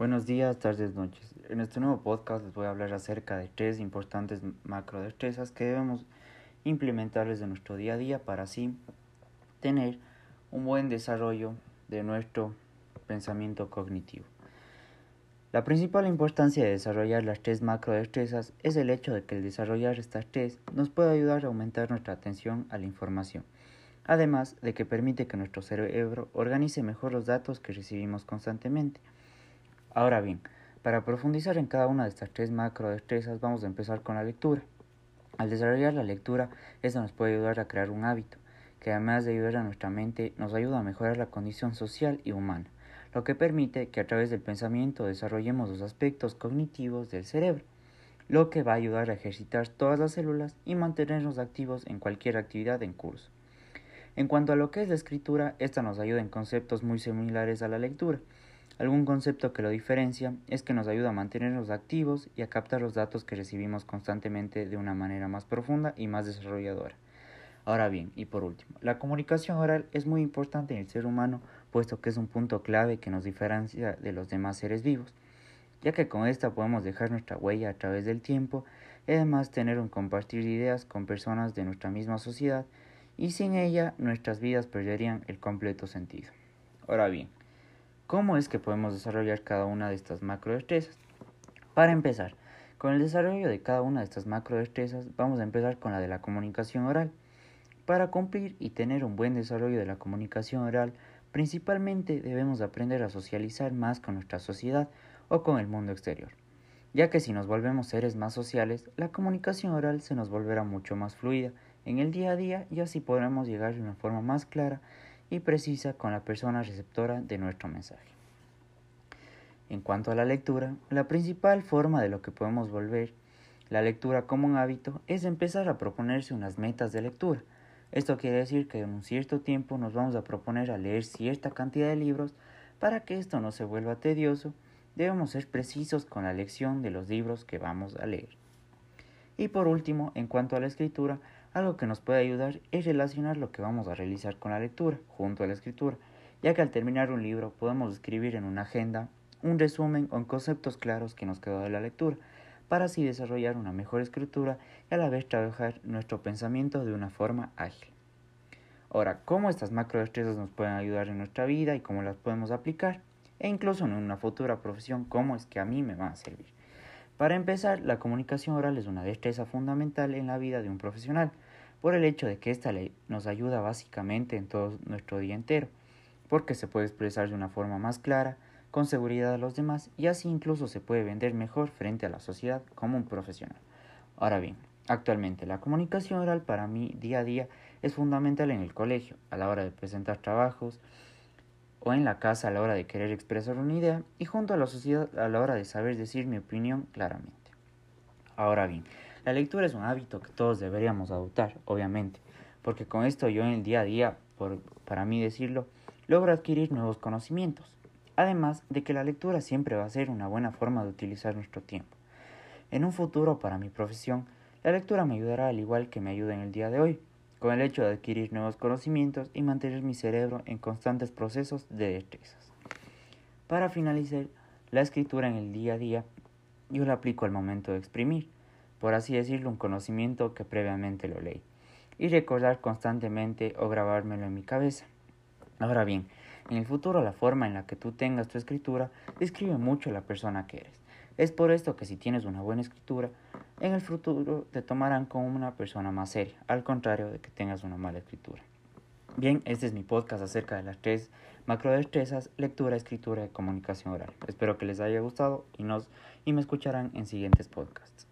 Buenos días, tardes, noches. En este nuevo podcast les voy a hablar acerca de tres importantes macrodestrezas que debemos implementarles en nuestro día a día para así tener un buen desarrollo de nuestro pensamiento cognitivo. La principal importancia de desarrollar las tres macrodestrezas es el hecho de que el desarrollar estas tres nos puede ayudar a aumentar nuestra atención a la información, además de que permite que nuestro cerebro organice mejor los datos que recibimos constantemente. Ahora bien, para profundizar en cada una de estas tres macro destrezas vamos a empezar con la lectura. Al desarrollar la lectura, esto nos puede ayudar a crear un hábito, que además de ayudar a nuestra mente, nos ayuda a mejorar la condición social y humana, lo que permite que a través del pensamiento desarrollemos los aspectos cognitivos del cerebro, lo que va a ayudar a ejercitar todas las células y mantenernos activos en cualquier actividad en curso. En cuanto a lo que es la escritura, esta nos ayuda en conceptos muy similares a la lectura, Algún concepto que lo diferencia es que nos ayuda a mantenernos activos y a captar los datos que recibimos constantemente de una manera más profunda y más desarrolladora. Ahora bien, y por último, la comunicación oral es muy importante en el ser humano, puesto que es un punto clave que nos diferencia de los demás seres vivos, ya que con esta podemos dejar nuestra huella a través del tiempo y además tener un compartir ideas con personas de nuestra misma sociedad, y sin ella nuestras vidas perderían el completo sentido. Ahora bien, ¿Cómo es que podemos desarrollar cada una de estas macrodestrezas? Para empezar, con el desarrollo de cada una de estas macrodestrezas vamos a empezar con la de la comunicación oral. Para cumplir y tener un buen desarrollo de la comunicación oral, principalmente debemos aprender a socializar más con nuestra sociedad o con el mundo exterior, ya que si nos volvemos seres más sociales, la comunicación oral se nos volverá mucho más fluida en el día a día y así podremos llegar de una forma más clara y precisa con la persona receptora de nuestro mensaje. En cuanto a la lectura, la principal forma de lo que podemos volver la lectura como un hábito es empezar a proponerse unas metas de lectura. Esto quiere decir que en un cierto tiempo nos vamos a proponer a leer cierta cantidad de libros para que esto no se vuelva tedioso, debemos ser precisos con la lección de los libros que vamos a leer. Y por último, en cuanto a la escritura, algo que nos puede ayudar es relacionar lo que vamos a realizar con la lectura, junto a la escritura, ya que al terminar un libro podemos escribir en una agenda un resumen con conceptos claros que nos quedó de la lectura, para así desarrollar una mejor escritura y a la vez trabajar nuestro pensamiento de una forma ágil. Ahora, ¿cómo estas macrodestrezas nos pueden ayudar en nuestra vida y cómo las podemos aplicar? E incluso en una futura profesión, ¿cómo es que a mí me van a servir? Para empezar, la comunicación oral es una destreza fundamental en la vida de un profesional, por el hecho de que esta ley nos ayuda básicamente en todo nuestro día entero, porque se puede expresar de una forma más clara, con seguridad a los demás y así incluso se puede vender mejor frente a la sociedad como un profesional. Ahora bien, actualmente la comunicación oral para mí día a día es fundamental en el colegio, a la hora de presentar trabajos, o en la casa a la hora de querer expresar una idea y junto a la sociedad a la hora de saber decir mi opinión claramente. Ahora bien, la lectura es un hábito que todos deberíamos adoptar, obviamente, porque con esto yo en el día a día, por, para mí decirlo, logro adquirir nuevos conocimientos, además de que la lectura siempre va a ser una buena forma de utilizar nuestro tiempo. En un futuro para mi profesión, la lectura me ayudará al igual que me ayuda en el día de hoy, con el hecho de adquirir nuevos conocimientos y mantener mi cerebro en constantes procesos de destrezas. Para finalizar, la escritura en el día a día yo la aplico al momento de exprimir, por así decirlo, un conocimiento que previamente lo leí, y recordar constantemente o grabármelo en mi cabeza. Ahora bien, en el futuro la forma en la que tú tengas tu escritura describe mucho la persona que eres. Es por esto que si tienes una buena escritura, en el futuro te tomarán como una persona más seria, al contrario de que tengas una mala escritura. Bien, este es mi podcast acerca de las tres macrodestrezas, lectura, escritura y comunicación oral. Espero que les haya gustado y, nos, y me escucharán en siguientes podcasts.